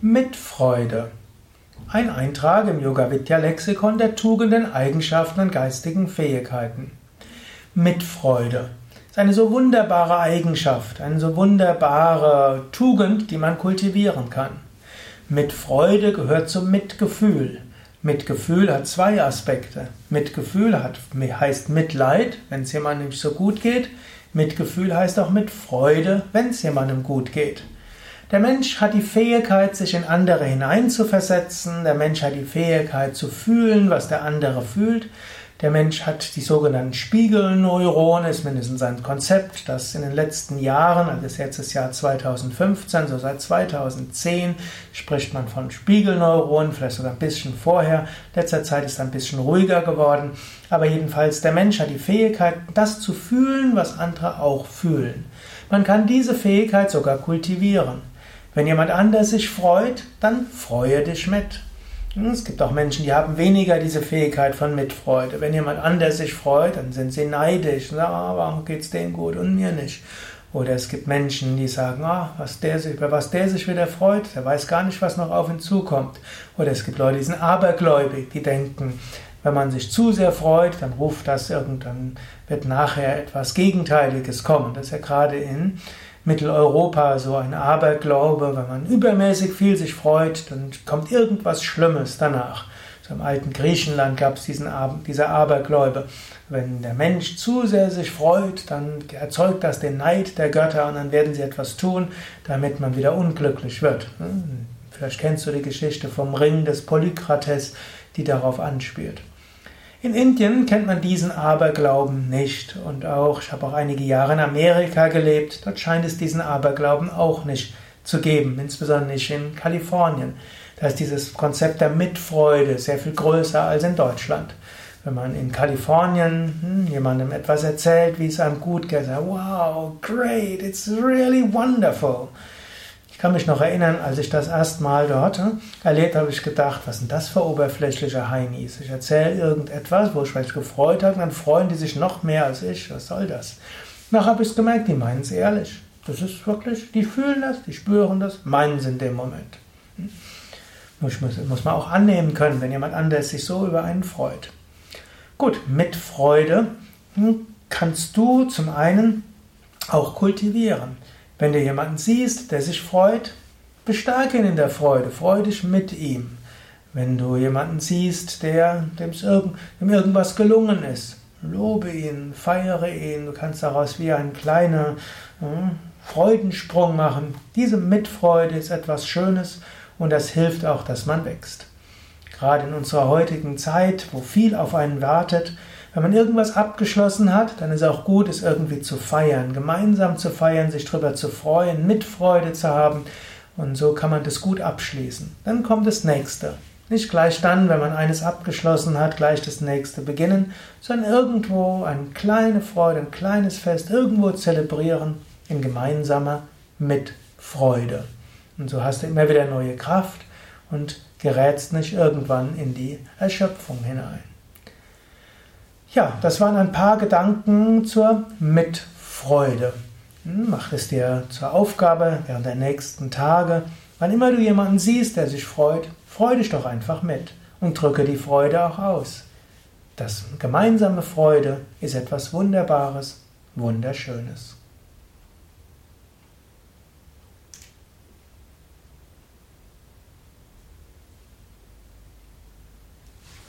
Mitfreude. Ein Eintrag im Yoga Vidya Lexikon der Tugenden, Eigenschaften und geistigen Fähigkeiten. Mitfreude ist eine so wunderbare Eigenschaft, eine so wunderbare Tugend, die man kultivieren kann. Mitfreude gehört zum Mitgefühl. Mitgefühl hat zwei Aspekte. Mitgefühl hat, heißt Mitleid, wenn es jemandem nicht so gut geht. Mitgefühl heißt auch Mitfreude, wenn es jemandem gut geht. Der Mensch hat die Fähigkeit, sich in andere hineinzuversetzen. Der Mensch hat die Fähigkeit zu fühlen, was der andere fühlt. Der Mensch hat die sogenannten Spiegelneurone, ist mindestens ein Konzept, das in den letzten Jahren, also jetzt ist Jahr 2015, so seit 2010 spricht man von Spiegelneuronen, vielleicht sogar ein bisschen vorher. Letzter Zeit ist ein bisschen ruhiger geworden. Aber jedenfalls, der Mensch hat die Fähigkeit, das zu fühlen, was andere auch fühlen. Man kann diese Fähigkeit sogar kultivieren. Wenn jemand anders sich freut, dann freue dich mit. Es gibt auch Menschen, die haben weniger diese Fähigkeit von Mitfreude. Wenn jemand anders sich freut, dann sind sie neidisch. Und sagen, ah, warum geht's denen gut und mir nicht? Oder es gibt Menschen, die sagen, ah, was der sich, über was der sich wieder freut, der weiß gar nicht, was noch auf ihn zukommt. Oder es gibt Leute, die sind abergläubig, die denken, wenn man sich zu sehr freut, dann ruft das irgendwann, wird nachher etwas Gegenteiliges kommen. Das ist ja gerade in Mitteleuropa so ein Aberglaube, wenn man übermäßig viel sich freut, dann kommt irgendwas Schlimmes danach. So Im alten Griechenland gab es diesen, diese Abergläube. Wenn der Mensch zu sehr sich freut, dann erzeugt das den Neid der Götter und dann werden sie etwas tun, damit man wieder unglücklich wird. Hm, vielleicht kennst du die Geschichte vom Ring des Polykrates, die darauf anspielt. In Indien kennt man diesen Aberglauben nicht und auch, ich habe auch einige Jahre in Amerika gelebt, dort scheint es diesen Aberglauben auch nicht zu geben, insbesondere nicht in Kalifornien. Da ist dieses Konzept der Mitfreude sehr viel größer als in Deutschland. Wenn man in Kalifornien hm, jemandem etwas erzählt, wie es einem gut geht, sagt, wow, great, it's really wonderful kann mich noch erinnern, als ich das erste Mal dort hm, erlebt habe, ich gedacht, was sind das für oberflächliche Heinis? Ich erzähle irgendetwas, wo ich mich gefreut habe, und dann freuen die sich noch mehr als ich. Was soll das? Nach habe ich es gemerkt, die meinen es ehrlich. Das ist wirklich, die fühlen das, die spüren das, meinen es in dem Moment. Hm? Muss, muss man auch annehmen können, wenn jemand anders sich so über einen freut. Gut, mit Freude hm, kannst du zum einen auch kultivieren. Wenn du jemanden siehst, der sich freut, bestärke ihn in der Freude, freu dich mit ihm. Wenn du jemanden siehst, der, dem, irgend, dem irgendwas gelungen ist, lobe ihn, feiere ihn, du kannst daraus wie einen kleinen hm, Freudensprung machen. Diese Mitfreude ist etwas Schönes und das hilft auch, dass man wächst. Gerade in unserer heutigen Zeit, wo viel auf einen wartet, wenn man irgendwas abgeschlossen hat, dann ist es auch gut, es irgendwie zu feiern, gemeinsam zu feiern, sich darüber zu freuen, Mitfreude zu haben. Und so kann man das gut abschließen. Dann kommt das nächste. Nicht gleich dann, wenn man eines abgeschlossen hat, gleich das nächste beginnen, sondern irgendwo eine kleine Freude, ein kleines Fest, irgendwo zelebrieren in gemeinsamer Mitfreude. Und so hast du immer wieder neue Kraft und gerätst nicht irgendwann in die Erschöpfung hinein. Ja, das waren ein paar Gedanken zur Mitfreude. Hm, mach es dir zur Aufgabe während der nächsten Tage. Wann immer du jemanden siehst, der sich freut, freu dich doch einfach mit und drücke die Freude auch aus. Das gemeinsame Freude ist etwas Wunderbares, Wunderschönes.